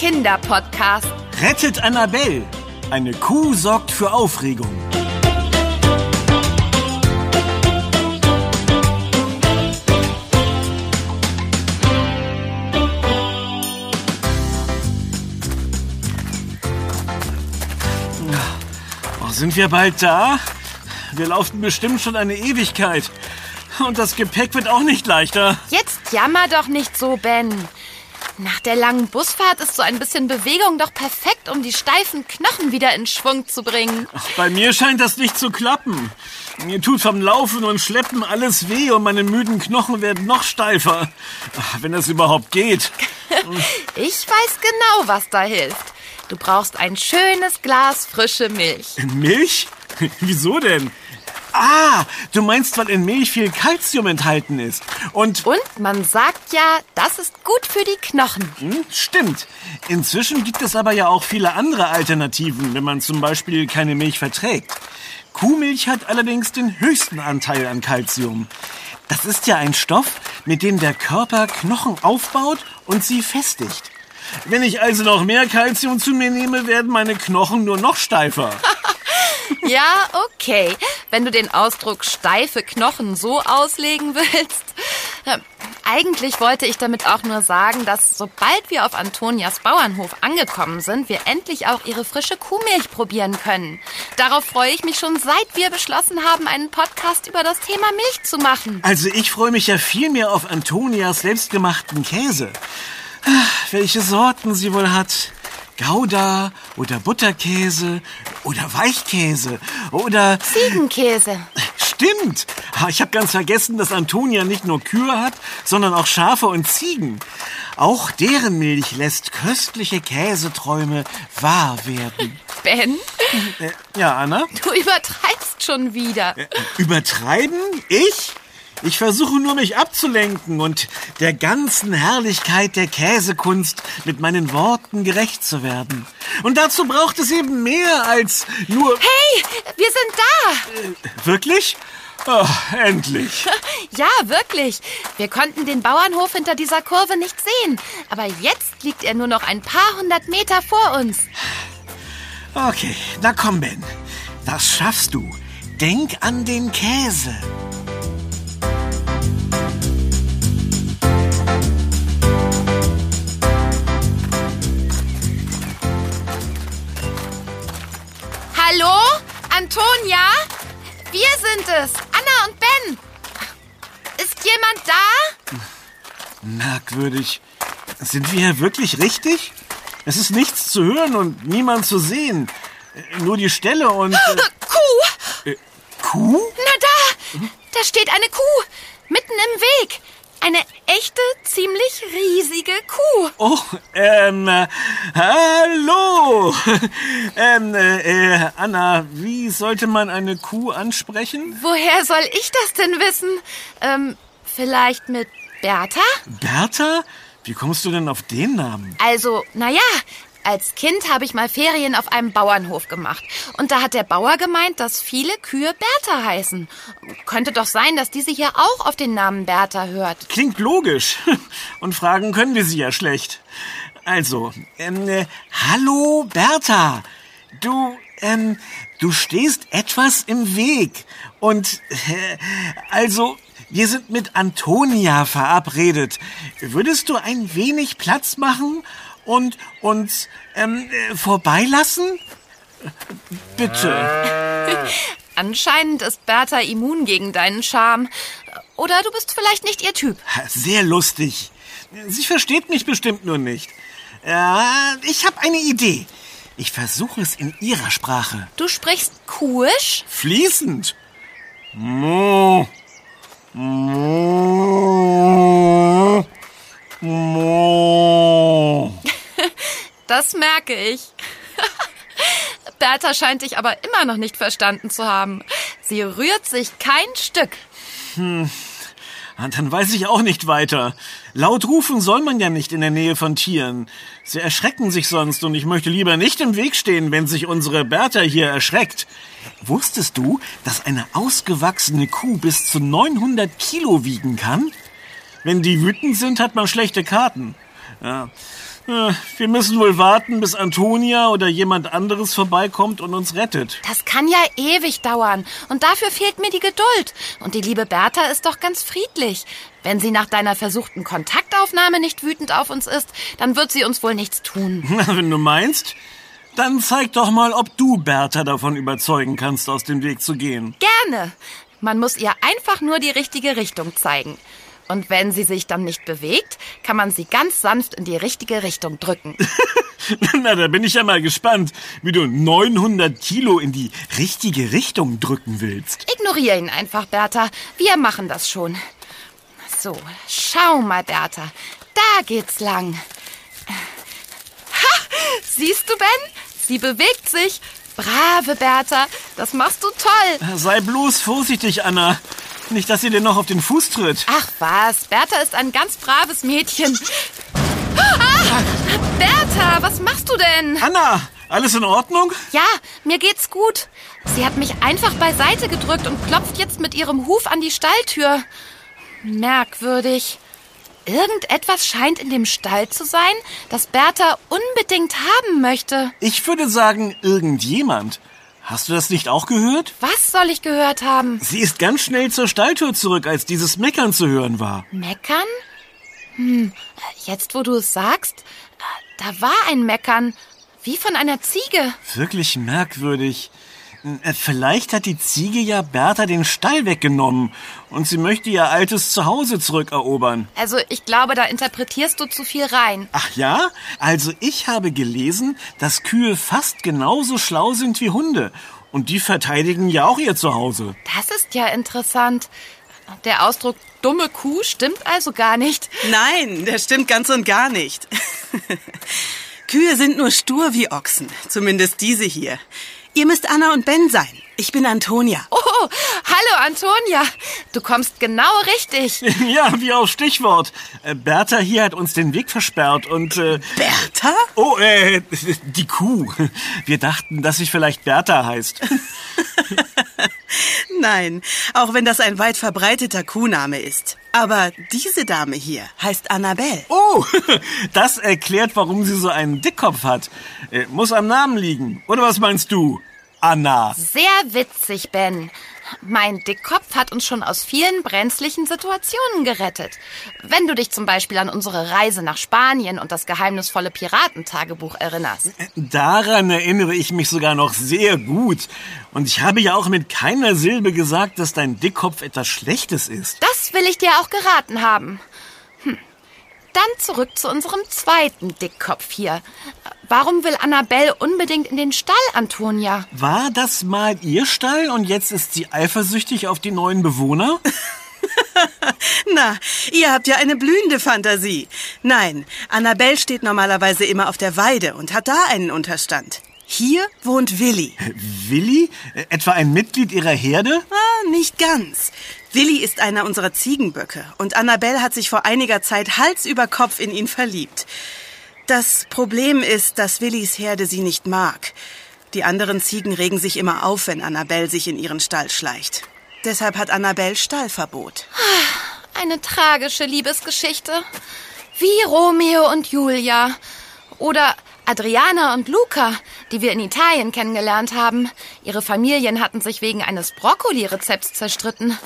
Kinderpodcast. Rettet Annabelle. Eine Kuh sorgt für Aufregung. Oh, sind wir bald da? Wir laufen bestimmt schon eine Ewigkeit. Und das Gepäck wird auch nicht leichter. Jetzt jammer doch nicht so, Ben. Nach der langen Busfahrt ist so ein bisschen Bewegung doch perfekt, um die steifen Knochen wieder in Schwung zu bringen. Ach, bei mir scheint das nicht zu klappen. Mir tut vom Laufen und Schleppen alles weh und meine müden Knochen werden noch steifer. Ach, wenn das überhaupt geht. Ich weiß genau, was da hilft. Du brauchst ein schönes Glas frische Milch. Milch? Wieso denn? Ah, du meinst, weil in Milch viel Kalzium enthalten ist. Und Und man sagt ja, das ist gut für die Knochen. Hm, Stimmt. Inzwischen gibt es aber ja auch viele andere Alternativen, wenn man zum Beispiel keine Milch verträgt. Kuhmilch hat allerdings den höchsten Anteil an Kalzium. Das ist ja ein Stoff, mit dem der Körper Knochen aufbaut und sie festigt. Wenn ich also noch mehr Kalzium zu mir nehme, werden meine Knochen nur noch steifer. Ja, okay. Wenn du den Ausdruck steife Knochen so auslegen willst. Eigentlich wollte ich damit auch nur sagen, dass sobald wir auf Antonias Bauernhof angekommen sind, wir endlich auch ihre frische Kuhmilch probieren können. Darauf freue ich mich schon seit wir beschlossen haben, einen Podcast über das Thema Milch zu machen. Also ich freue mich ja viel mehr auf Antonias selbstgemachten Käse. Ah, Welche Sorten sie wohl hat. Gouda oder Butterkäse oder Weichkäse oder... Ziegenkäse. Stimmt! Ich habe ganz vergessen, dass Antonia nicht nur Kühe hat, sondern auch Schafe und Ziegen. Auch deren Milch lässt köstliche Käseträume wahr werden. Ben, Äh, ja, Anna? du übertreibst schon wieder. Äh, Übertreiben? Ich? Ich versuche nur, mich abzulenken und der ganzen Herrlichkeit der Käsekunst mit meinen Worten gerecht zu werden. Und dazu braucht es eben mehr als nur... Hey, wir sind da. Wirklich? Oh, endlich. Ja, wirklich. Wir konnten den Bauernhof hinter dieser Kurve nicht sehen. Aber jetzt liegt er nur noch ein paar hundert Meter vor uns. Okay, na komm, Ben. Das schaffst du. Denk an den Käse. Antonia? Wir sind es. Anna und Ben. Ist jemand da? Merkwürdig. Sind wir hier wirklich richtig? Es ist nichts zu hören und niemand zu sehen. Nur die Stelle und... Äh, Kuh? äh, Kuh? Na da. Da steht eine Kuh. Mitten im Weg. Eine echte, ziemlich riesige Kuh. Oh, ähm, äh, hallo. ähm, äh, äh, Anna, wie sollte man eine Kuh ansprechen? Woher soll ich das denn wissen? Ähm, vielleicht mit Bertha? Bertha? Wie kommst du denn auf den Namen? Also, naja, als Kind habe ich mal Ferien auf einem Bauernhof gemacht. Und da hat der Bauer gemeint, dass viele Kühe Bertha heißen. Könnte doch sein, dass diese hier auch auf den Namen Bertha hört. Klingt logisch. Und fragen können wir sie ja schlecht. Also, ähm, äh, hallo Bertha. Du, ähm, du stehst etwas im Weg. Und, äh, also, wir sind mit Antonia verabredet. Würdest du ein wenig Platz machen und uns ähm, äh, vorbeilassen? Bitte. Anscheinend ist Bertha immun gegen deinen Charme. Oder du bist vielleicht nicht ihr Typ. Sehr lustig. Sie versteht mich bestimmt nur nicht. Ja, ich habe eine Idee. Ich versuche es in ihrer Sprache. Du sprichst Kuhisch? Fließend. Mo. Mo. Das merke ich. Bertha scheint dich aber immer noch nicht verstanden zu haben. Sie rührt sich kein Stück. Und dann weiß ich auch nicht weiter. Laut rufen soll man ja nicht in der Nähe von Tieren. Sie erschrecken sich sonst und ich möchte lieber nicht im Weg stehen, wenn sich unsere Bertha hier erschreckt. Wusstest du, dass eine ausgewachsene Kuh bis zu 900 Kilo wiegen kann? Wenn die wütend sind, hat man schlechte Karten. Ja. Wir müssen wohl warten, bis Antonia oder jemand anderes vorbeikommt und uns rettet. Das kann ja ewig dauern. Und dafür fehlt mir die Geduld. Und die liebe Bertha ist doch ganz friedlich. Wenn sie nach deiner versuchten Kontaktaufnahme nicht wütend auf uns ist, dann wird sie uns wohl nichts tun. Wenn du meinst, dann zeig doch mal, ob du Bertha davon überzeugen kannst, aus dem Weg zu gehen. Gerne. Man muss ihr einfach nur die richtige Richtung zeigen. Und wenn sie sich dann nicht bewegt, kann man sie ganz sanft in die richtige Richtung drücken. Na, da bin ich ja mal gespannt, wie du 900 Kilo in die richtige Richtung drücken willst. Ignoriere ihn einfach, Bertha. Wir machen das schon. So, schau mal, Bertha. Da geht's lang. Ha! Siehst du, Ben? Sie bewegt sich. Brave Bertha, das machst du toll. Sei bloß vorsichtig, Anna. Nicht, dass sie dir noch auf den Fuß tritt. Ach was, Bertha ist ein ganz braves Mädchen. Ah, Bertha, was machst du denn? Anna, alles in Ordnung? Ja, mir geht's gut. Sie hat mich einfach beiseite gedrückt und klopft jetzt mit ihrem Huf an die Stalltür. Merkwürdig. Irgendetwas scheint in dem Stall zu sein, das Bertha unbedingt haben möchte. Ich würde sagen, irgendjemand. Hast du das nicht auch gehört? Was soll ich gehört haben? Sie ist ganz schnell zur Stalltür zurück, als dieses Meckern zu hören war. Meckern? Hm, jetzt wo du es sagst, da war ein Meckern, wie von einer Ziege. Wirklich merkwürdig. Äh, vielleicht hat die Ziege ja Bertha den Stall weggenommen und sie möchte ihr altes Zuhause zurückerobern. Also ich glaube, da interpretierst du zu viel rein. Ach ja? Also ich habe gelesen, dass Kühe fast genauso schlau sind wie Hunde. Und die verteidigen ja auch ihr Zuhause. Das ist ja interessant. Der Ausdruck dumme Kuh stimmt also gar nicht. Nein, der stimmt ganz und gar nicht. Kühe sind nur stur wie Ochsen, zumindest diese hier. Ihr müsst Anna und Ben sein. Ich bin Antonia. Oh, hallo Antonia. Du kommst genau richtig. Ja, wie auf Stichwort. Äh, Bertha hier hat uns den Weg versperrt und... Äh, Bertha? Oh, äh, die Kuh. Wir dachten, dass sie vielleicht Bertha heißt. Nein, auch wenn das ein weit verbreiteter Kuhname ist. Aber diese Dame hier heißt Annabelle. Oh, das erklärt, warum sie so einen Dickkopf hat. Äh, muss am Namen liegen. Oder was meinst du, Anna? Sehr witzig, Ben. Mein Dickkopf hat uns schon aus vielen brenzlichen Situationen gerettet. Wenn du dich zum Beispiel an unsere Reise nach Spanien und das geheimnisvolle Piratentagebuch erinnerst. Daran erinnere ich mich sogar noch sehr gut. Und ich habe ja auch mit keiner Silbe gesagt, dass dein Dickkopf etwas Schlechtes ist. Das will ich dir auch geraten haben. Dann zurück zu unserem zweiten Dickkopf hier. Warum will Annabelle unbedingt in den Stall, Antonia? War das mal ihr Stall und jetzt ist sie eifersüchtig auf die neuen Bewohner? Na, ihr habt ja eine blühende Fantasie. Nein, Annabelle steht normalerweise immer auf der Weide und hat da einen Unterstand. Hier wohnt Willi. Willi? Etwa ein Mitglied ihrer Herde? Ah, nicht ganz. Willi ist einer unserer Ziegenböcke und Annabelle hat sich vor einiger Zeit Hals über Kopf in ihn verliebt. Das Problem ist, dass Willis Herde sie nicht mag. Die anderen Ziegen regen sich immer auf, wenn Annabelle sich in ihren Stall schleicht. Deshalb hat Annabelle Stallverbot. Eine tragische Liebesgeschichte. Wie Romeo und Julia. Oder Adriana und Luca, die wir in Italien kennengelernt haben. Ihre Familien hatten sich wegen eines Brokkoli-Rezepts zerstritten.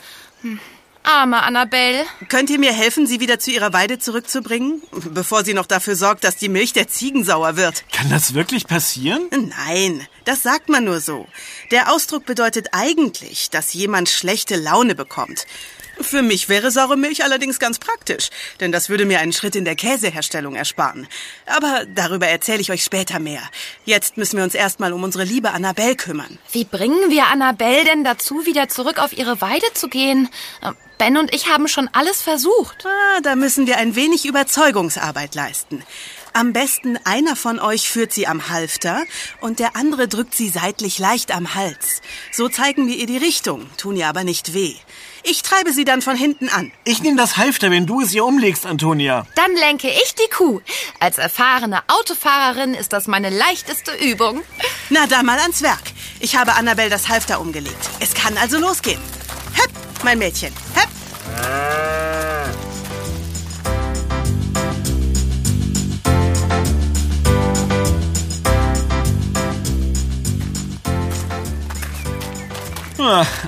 Hm. Arme Annabelle. Könnt ihr mir helfen, sie wieder zu ihrer Weide zurückzubringen? Bevor sie noch dafür sorgt, dass die Milch der Ziegen sauer wird. Kann das wirklich passieren? Nein, das sagt man nur so. Der Ausdruck bedeutet eigentlich, dass jemand schlechte Laune bekommt. Für mich wäre saure Milch allerdings ganz praktisch, denn das würde mir einen Schritt in der Käseherstellung ersparen. Aber darüber erzähle ich euch später mehr. Jetzt müssen wir uns erstmal um unsere liebe Annabelle kümmern. Wie bringen wir Annabelle denn dazu, wieder zurück auf ihre Weide zu gehen? Ben und ich haben schon alles versucht. Ah, da müssen wir ein wenig Überzeugungsarbeit leisten. Am besten einer von euch führt sie am Halfter und der andere drückt sie seitlich leicht am Hals. So zeigen wir ihr die Richtung, tun ihr aber nicht weh. Ich treibe sie dann von hinten an. Ich nehme das Halfter, wenn du es ihr umlegst, Antonia. Dann lenke ich die Kuh. Als erfahrene Autofahrerin ist das meine leichteste Übung. Na, da mal ans Werk. Ich habe Annabelle das Halfter umgelegt. Es kann also losgehen. Hepp, mein Mädchen. Hepp.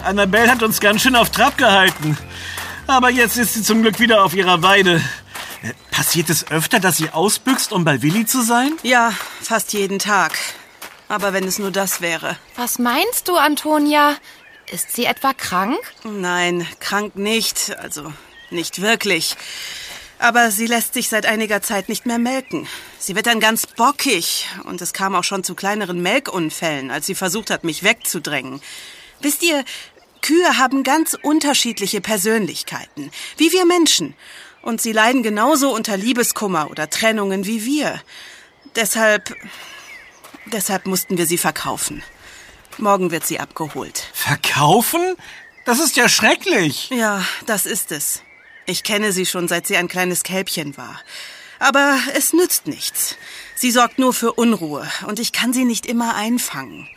Annabelle hat uns ganz schön auf Trab gehalten. Aber jetzt ist sie zum Glück wieder auf ihrer Weide. Äh, Passiert es öfter, dass sie ausbüchst, um bei Willi zu sein? Ja, fast jeden Tag. Aber wenn es nur das wäre. Was meinst du, Antonia? Ist sie etwa krank? Nein, krank nicht. Also nicht wirklich. Aber sie lässt sich seit einiger Zeit nicht mehr melken. Sie wird dann ganz bockig. Und es kam auch schon zu kleineren Melkunfällen, als sie versucht hat, mich wegzudrängen. Wisst ihr, Kühe haben ganz unterschiedliche Persönlichkeiten, wie wir Menschen. Und sie leiden genauso unter Liebeskummer oder Trennungen wie wir. Deshalb. Deshalb mussten wir sie verkaufen. Morgen wird sie abgeholt. Verkaufen? Das ist ja schrecklich. Ja, das ist es. Ich kenne sie schon, seit sie ein kleines Kälbchen war. Aber es nützt nichts. Sie sorgt nur für Unruhe und ich kann sie nicht immer einfangen.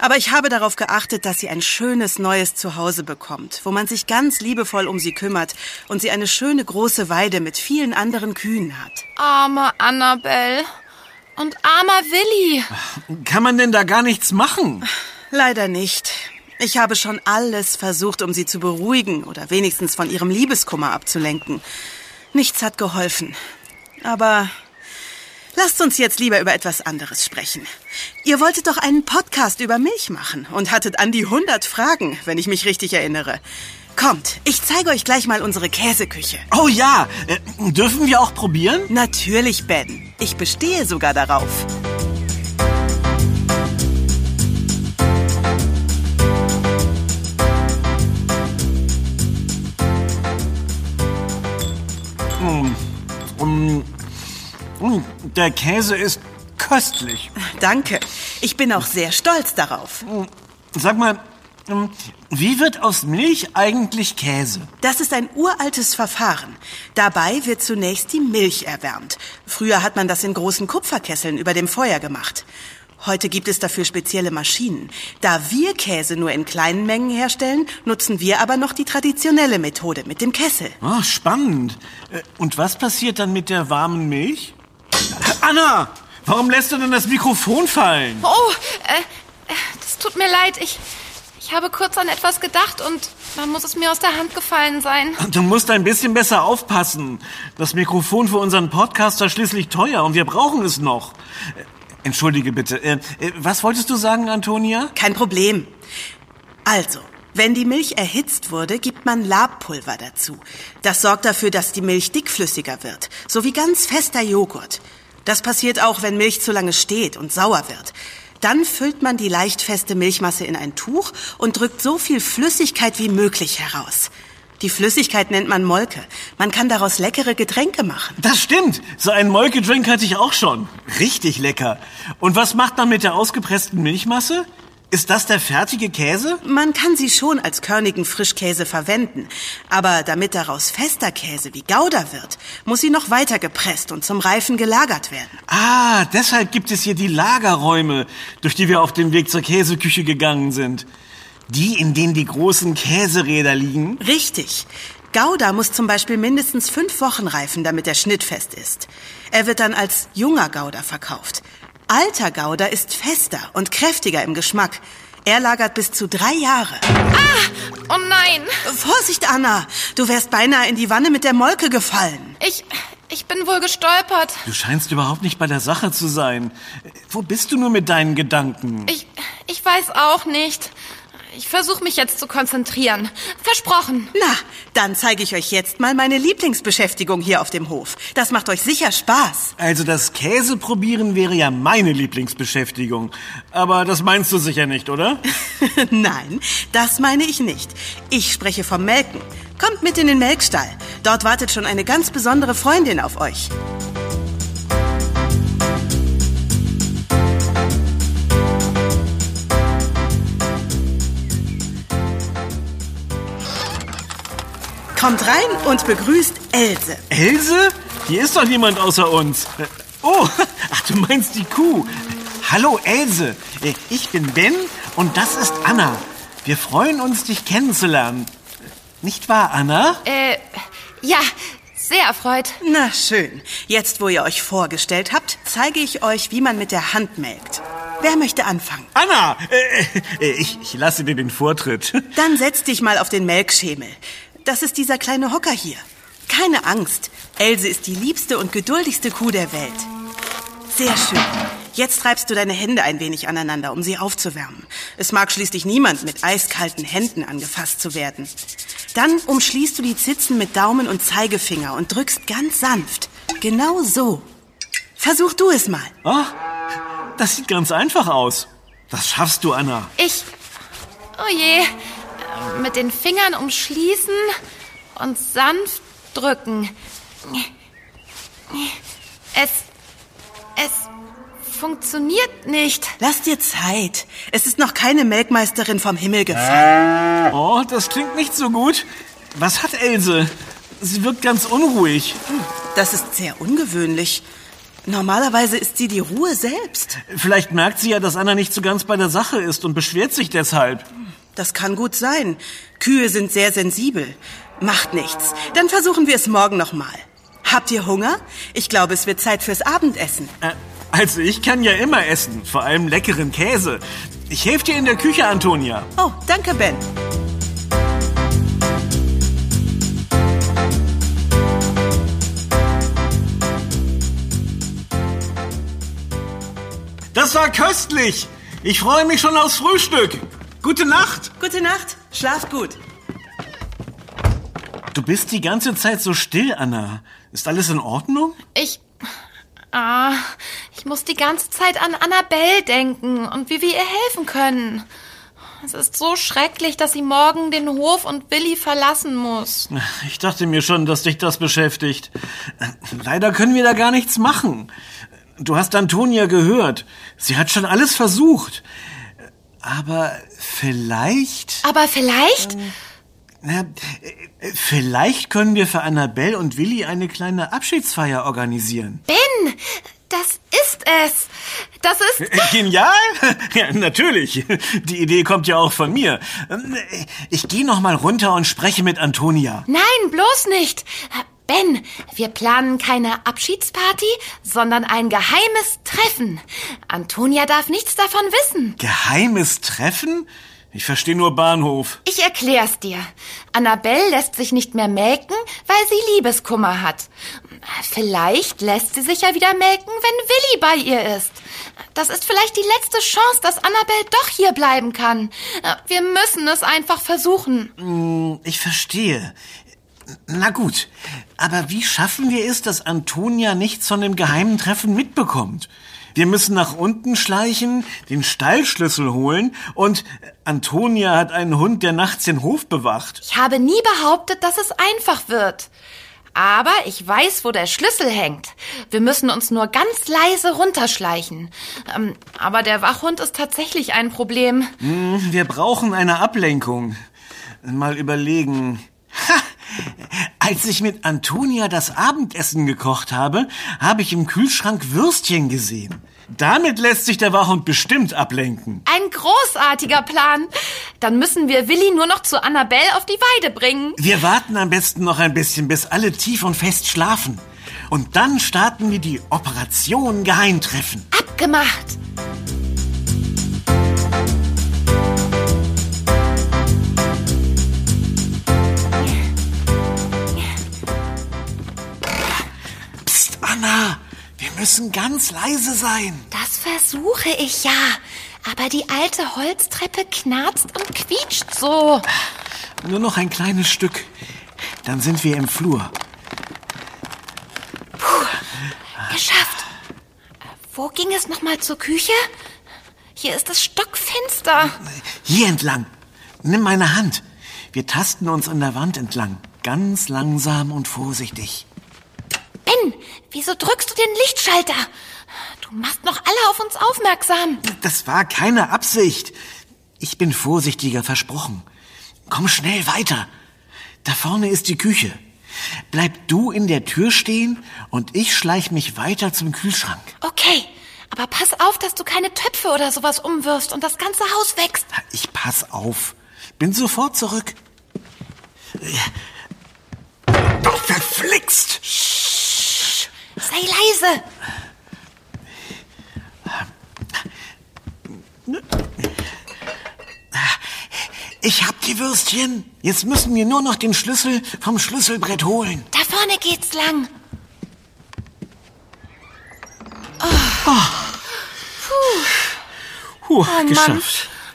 Aber ich habe darauf geachtet, dass sie ein schönes neues Zuhause bekommt, wo man sich ganz liebevoll um sie kümmert und sie eine schöne große Weide mit vielen anderen Kühen hat. Arme Annabelle. Und armer Willi. Kann man denn da gar nichts machen? Leider nicht. Ich habe schon alles versucht, um sie zu beruhigen oder wenigstens von ihrem Liebeskummer abzulenken. Nichts hat geholfen. Aber lasst uns jetzt lieber über etwas anderes sprechen. Ihr wolltet doch einen Podcast über Milch machen und hattet an die 100 Fragen, wenn ich mich richtig erinnere. Kommt, ich zeige euch gleich mal unsere Käseküche. Oh ja, äh, dürfen wir auch probieren? Natürlich, Ben. Ich bestehe sogar darauf. Mm, mm, Der Käse ist köstlich. Danke. Ich bin auch sehr stolz darauf. Sag mal, mm, wie wird aus Milch eigentlich Käse? Das ist ein uraltes Verfahren. Dabei wird zunächst die Milch erwärmt. Früher hat man das in großen Kupferkesseln über dem Feuer gemacht. Heute gibt es dafür spezielle Maschinen. Da wir Käse nur in kleinen Mengen herstellen, nutzen wir aber noch die traditionelle Methode mit dem Kessel. Ah, spannend. Äh, Und was passiert dann mit der warmen Milch? Anna, warum lässt du denn das Mikrofon fallen? Oh, äh, äh, das tut mir leid. Ich, ich habe kurz an etwas gedacht und dann muss es mir aus der Hand gefallen sein. Du musst ein bisschen besser aufpassen. Das Mikrofon für unseren Podcast war schließlich teuer und wir brauchen es noch. Äh, Entschuldige bitte. Äh, Was wolltest du sagen, Antonia? Kein Problem. Also, wenn die Milch erhitzt wurde, gibt man Labpulver dazu. Das sorgt dafür, dass die Milch dickflüssiger wird, so wie ganz fester Joghurt. Das passiert auch, wenn Milch zu lange steht und sauer wird. Dann füllt man die leicht feste Milchmasse in ein Tuch und drückt so viel Flüssigkeit wie möglich heraus. Die Flüssigkeit nennt man Molke. Man kann daraus leckere Getränke machen. Das stimmt. So einen Molkedrink hatte ich auch schon. Richtig lecker. Und was macht man mit der ausgepressten Milchmasse? Ist das der fertige Käse? Man kann sie schon als körnigen Frischkäse verwenden. Aber damit daraus fester Käse wie Gouda wird, muss sie noch weiter gepresst und zum Reifen gelagert werden. Ah, deshalb gibt es hier die Lagerräume, durch die wir auf dem Weg zur Käseküche gegangen sind. Die, in denen die großen Käseräder liegen. Richtig. Gouda muss zum Beispiel mindestens fünf Wochen reifen, damit er schnittfest ist. Er wird dann als junger Gouda verkauft. Alter Gouda ist fester und kräftiger im Geschmack. Er lagert bis zu drei Jahre. Oh nein, Vorsicht, Anna! Du wärst beinahe in die Wanne mit der Molke gefallen. ich, ich bin wohl gestolpert. Du scheinst überhaupt nicht bei der Sache zu sein. Wo bist du nur mit deinen Gedanken? Ich, ich weiß auch nicht. Ich versuche mich jetzt zu konzentrieren. Versprochen. Na, dann zeige ich euch jetzt mal meine Lieblingsbeschäftigung hier auf dem Hof. Das macht euch sicher Spaß. Also das Käseprobieren wäre ja meine Lieblingsbeschäftigung. Aber das meinst du sicher nicht, oder? Nein, das meine ich nicht. Ich spreche vom Melken. Kommt mit in den Melkstall. Dort wartet schon eine ganz besondere Freundin auf euch. Kommt rein und begrüßt Else. Else? Hier ist doch niemand außer uns. Oh, ach, du meinst die Kuh. Hallo Else, ich bin Ben und das ist Anna. Wir freuen uns, dich kennenzulernen. Nicht wahr, Anna? Äh, ja, sehr erfreut. Na schön. Jetzt, wo ihr euch vorgestellt habt, zeige ich euch, wie man mit der Hand melkt. Wer möchte anfangen? Anna, äh, äh, ich, ich lasse dir den Vortritt. Dann setz dich mal auf den Melkschemel. Das ist dieser kleine Hocker hier. Keine Angst. Else ist die liebste und geduldigste Kuh der Welt. Sehr schön. Jetzt reibst du deine Hände ein wenig aneinander, um sie aufzuwärmen. Es mag schließlich niemand mit eiskalten Händen angefasst zu werden. Dann umschließt du die Zitzen mit Daumen und Zeigefinger und drückst ganz sanft. Genau so. Versuch du es mal. Oh, das sieht ganz einfach aus. Das schaffst du, Anna. Ich. Oh je. Mit den Fingern umschließen und sanft drücken. Es. Es funktioniert nicht. Lass dir Zeit. Es ist noch keine Melkmeisterin vom Himmel gefallen. Oh, das klingt nicht so gut. Was hat Else? Sie wirkt ganz unruhig. Das ist sehr ungewöhnlich. Normalerweise ist sie die Ruhe selbst. Vielleicht merkt sie ja, dass Anna nicht so ganz bei der Sache ist und beschwert sich deshalb. Das kann gut sein. Kühe sind sehr sensibel. Macht nichts. Dann versuchen wir es morgen nochmal. Habt ihr Hunger? Ich glaube, es wird Zeit fürs Abendessen. Äh, also ich kann ja immer essen, vor allem leckeren Käse. Ich helfe dir in der Küche, Antonia. Oh, danke, Ben. Das war köstlich. Ich freue mich schon aufs Frühstück. Gute Nacht. Gute Nacht. Schlaft gut. Du bist die ganze Zeit so still, Anna. Ist alles in Ordnung? Ich. Ah, ich muss die ganze Zeit an Annabelle denken und wie wir ihr helfen können. Es ist so schrecklich, dass sie morgen den Hof und Willi verlassen muss. Ich dachte mir schon, dass dich das beschäftigt. Leider können wir da gar nichts machen. Du hast Antonia gehört. Sie hat schon alles versucht. Aber vielleicht. Aber vielleicht? Na, vielleicht können wir für Annabelle und Willi eine kleine Abschiedsfeier organisieren. Ben, das ist es. Das ist. Äh, Genial? Ja, natürlich. Die Idee kommt ja auch von mir. Ich gehe noch mal runter und spreche mit Antonia. Nein, bloß nicht. Ben, wir planen keine Abschiedsparty, sondern ein geheimes Treffen. Antonia darf nichts davon wissen. Geheimes Treffen? Ich verstehe nur Bahnhof. Ich erklär's dir. Annabelle lässt sich nicht mehr melken, weil sie Liebeskummer hat. Vielleicht lässt sie sich ja wieder melken, wenn Willi bei ihr ist. Das ist vielleicht die letzte Chance, dass Annabelle doch hier bleiben kann. Wir müssen es einfach versuchen. Ich verstehe. Na gut, aber wie schaffen wir es, dass Antonia nichts von dem geheimen Treffen mitbekommt? Wir müssen nach unten schleichen, den Stallschlüssel holen und Antonia hat einen Hund, der nachts den Hof bewacht. Ich habe nie behauptet, dass es einfach wird. Aber ich weiß, wo der Schlüssel hängt. Wir müssen uns nur ganz leise runterschleichen. Ähm, aber der Wachhund ist tatsächlich ein Problem. Hm, wir brauchen eine Ablenkung. Mal überlegen. Ha! Als ich mit Antonia das Abendessen gekocht habe, habe ich im Kühlschrank Würstchen gesehen. Damit lässt sich der Wachhund bestimmt ablenken. Ein großartiger Plan. Dann müssen wir Willi nur noch zu Annabelle auf die Weide bringen. Wir warten am besten noch ein bisschen, bis alle tief und fest schlafen. Und dann starten wir die Operation Geheimtreffen. Abgemacht. Müssen ganz leise sein. Das versuche ich ja. Aber die alte Holztreppe knarzt und quietscht so. Nur noch ein kleines Stück. Dann sind wir im Flur. Puh, geschafft. Wo ging es nochmal zur Küche? Hier ist es stockfinster. Hier entlang. Nimm meine Hand. Wir tasten uns an der Wand entlang. Ganz langsam und vorsichtig. Ben, wieso drückst du den Lichtschalter? Du machst noch alle auf uns aufmerksam. Das war keine Absicht. Ich bin vorsichtiger versprochen. Komm schnell weiter. Da vorne ist die Küche. Bleib du in der Tür stehen und ich schleich mich weiter zum Kühlschrank. Okay, aber pass auf, dass du keine Töpfe oder sowas umwirfst und das ganze Haus wächst. Ich pass auf. Bin sofort zurück. Doch verflixt! Sei leise! Ich hab die Würstchen. Jetzt müssen wir nur noch den Schlüssel vom Schlüsselbrett holen. Da vorne geht's lang. Oh. Oh. Puh. Puh, oh, geschafft. Mann.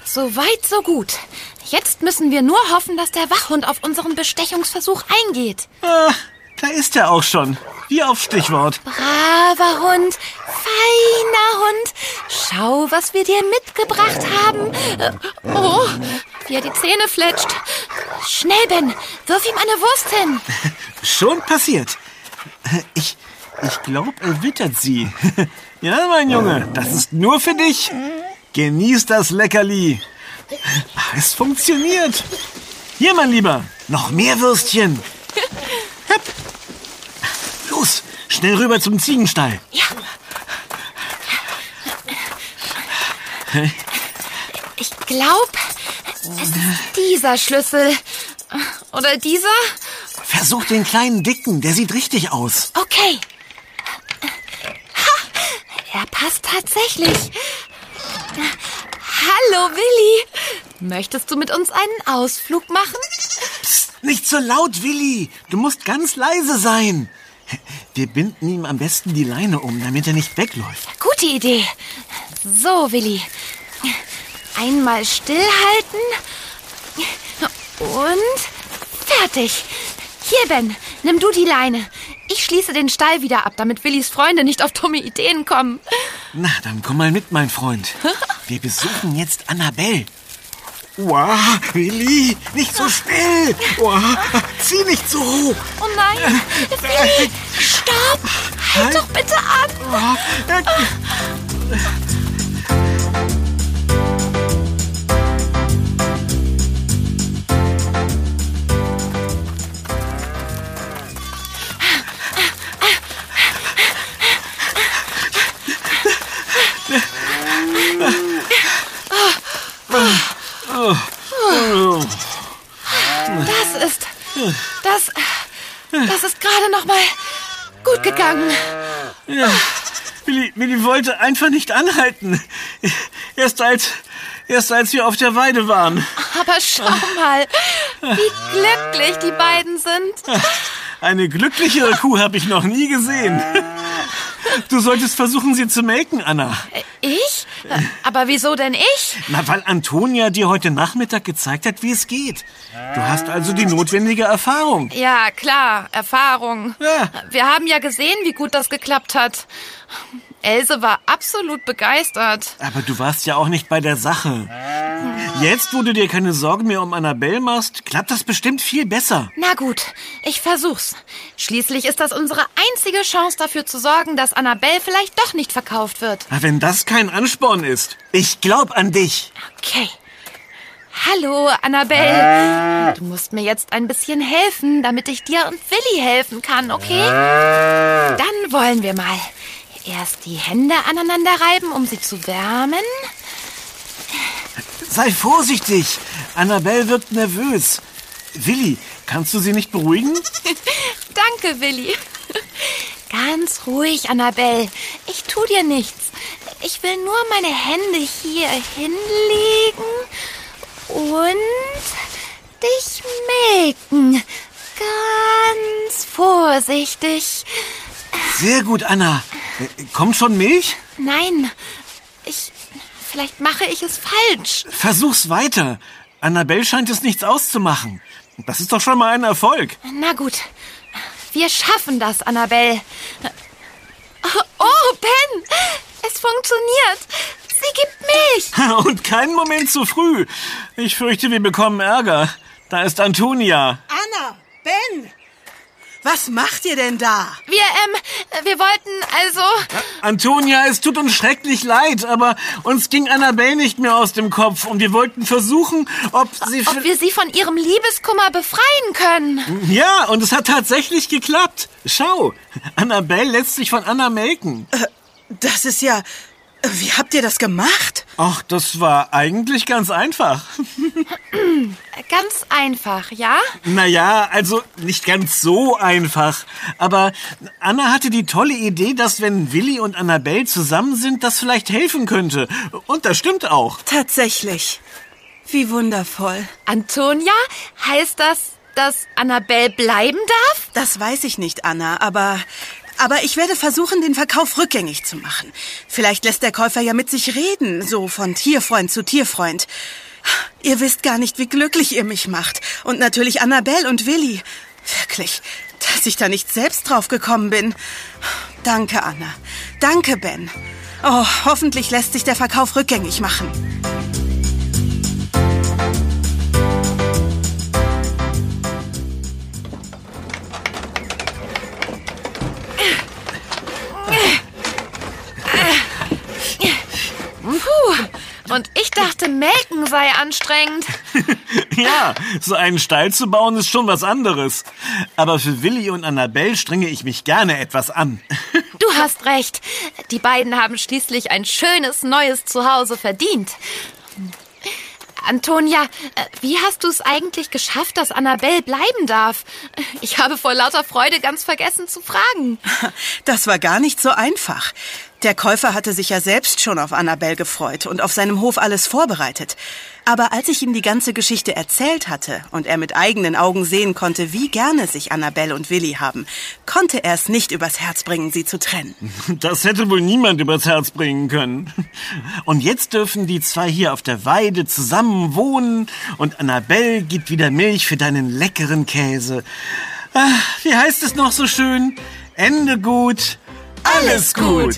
So weit, so gut. Jetzt müssen wir nur hoffen, dass der Wachhund auf unseren Bestechungsversuch eingeht. Ah, da ist er auch schon. Wie auf Stichwort. Braver Hund, feiner Hund. Schau, was wir dir mitgebracht haben. Äh, Oh, wie er die Zähne fletscht. Schnell, Ben, wirf ihm eine Wurst hin. Schon passiert. Ich, ich glaube, er wittert sie. Ja, mein Junge, das ist nur für dich. Genieß das Leckerli. Es funktioniert. Hier, mein Lieber, noch mehr Würstchen. Hopp. Schnell rüber zum Ziegenstall. Ja. Ich glaube, es ist dieser Schlüssel. Oder dieser? Versuch den kleinen Dicken, der sieht richtig aus. Okay. Ha, er passt tatsächlich. Hallo, Willi. Möchtest du mit uns einen Ausflug machen? Psst, nicht so laut, Willi. Du musst ganz leise sein. Wir binden ihm am besten die Leine um, damit er nicht wegläuft. Gute Idee. So, Willi. Einmal stillhalten. Und fertig. Hier, Ben, nimm du die Leine. Ich schließe den Stall wieder ab, damit Willis Freunde nicht auf dumme Ideen kommen. Na, dann komm mal mit, mein Freund. Wir besuchen jetzt Annabelle. Wow, Willi, nicht so schnell. Wow, zieh nicht so hoch. Oh nein, Willi, stopp. Halt doch bitte an. Das das, das ist gerade noch mal gut gegangen. Ja, Willi, Willi wollte einfach nicht anhalten. Erst als, erst als wir auf der Weide waren. Aber schau mal, wie glücklich die beiden sind. Eine glücklichere Kuh habe ich noch nie gesehen. Du solltest versuchen, sie zu melken, Anna. Ich? Aber wieso denn ich? Na, weil Antonia dir heute Nachmittag gezeigt hat, wie es geht. Du hast also die notwendige Erfahrung. Ja, klar, Erfahrung. Ja. Wir haben ja gesehen, wie gut das geklappt hat. Else war absolut begeistert. Aber du warst ja auch nicht bei der Sache. Jetzt, wo du dir keine Sorgen mehr um Annabelle machst, klappt das bestimmt viel besser. Na gut, ich versuch's. Schließlich ist das unsere einzige Chance dafür zu sorgen, dass Annabelle vielleicht doch nicht verkauft wird. Na, Wenn das kein Ansporn ist. Ich glaub an dich. Okay. Hallo, Annabelle. Du musst mir jetzt ein bisschen helfen, damit ich dir und Willi helfen kann, okay? Dann wollen wir mal erst die Hände aneinander reiben, um sie zu wärmen. Sei vorsichtig. Annabelle wird nervös. Willi, kannst du sie nicht beruhigen? Danke, Willi. Ganz ruhig, Annabelle. Ich tu dir nichts. Ich will nur meine Hände hier hinlegen und dich melken. Ganz vorsichtig. Sehr gut, Anna. Äh, Kommt schon Milch? Nein, ich. Vielleicht mache ich es falsch. Versuch's weiter. Annabelle scheint es nichts auszumachen. Das ist doch schon mal ein Erfolg. Na gut. Wir schaffen das, Annabelle. Oh, Ben! Es funktioniert. Sie gibt Milch. Und keinen Moment zu früh. Ich fürchte, wir bekommen Ärger. Da ist Antonia. Anna, Ben, was macht ihr denn da? Wir, ähm, wir wollten also. Antonia, es tut uns schrecklich leid, aber uns ging Annabelle nicht mehr aus dem Kopf und wir wollten versuchen, ob sie... Ob wir sie von ihrem Liebeskummer befreien können. ja, und es hat tatsächlich geklappt. Schau, Annabelle lässt sich von Anna melken. Das ist ja. Wie habt ihr das gemacht? Ach, das war eigentlich ganz einfach. Ganz einfach, ja? Naja, also nicht ganz so einfach. Aber Anna hatte die tolle Idee, dass wenn Willi und Annabelle zusammen sind, das vielleicht helfen könnte. Und das stimmt auch. Tatsächlich. Wie wundervoll. Antonia, heißt das, dass Annabelle bleiben darf? Das weiß ich nicht, Anna, aber aber ich werde versuchen, den Verkauf rückgängig zu machen. Vielleicht lässt der Käufer ja mit sich reden, so von Tierfreund zu Tierfreund. Ihr wisst gar nicht, wie glücklich ihr mich macht. Und natürlich Annabelle und Willi. Wirklich, dass ich da nicht selbst drauf gekommen bin. Danke, Anna. Danke, Ben. Oh, hoffentlich lässt sich der Verkauf rückgängig machen. Puh, und ich dachte, Melken sei anstrengend. ja, so einen Stall zu bauen ist schon was anderes. Aber für Willi und Annabelle strenge ich mich gerne etwas an. Du hast recht. Die beiden haben schließlich ein schönes neues Zuhause verdient. Antonia, äh, wie hast du es eigentlich geschafft, dass Annabelle bleiben darf? Ich habe vor lauter Freude ganz vergessen zu fragen. Das war gar nicht so einfach. Der Käufer hatte sich ja selbst schon auf Annabelle gefreut und auf seinem Hof alles vorbereitet. Aber als ich ihm die ganze Geschichte erzählt hatte und er mit eigenen Augen sehen konnte, wie gerne sich Annabelle und Willi haben, konnte er es nicht übers Herz bringen, sie zu trennen. Das hätte wohl niemand übers Herz bringen können. Und jetzt dürfen die zwei hier auf der Weide zusammen wohnen und Annabelle gibt wieder Milch für deinen leckeren Käse. Ach, wie heißt es noch so schön? Ende gut, alles gut.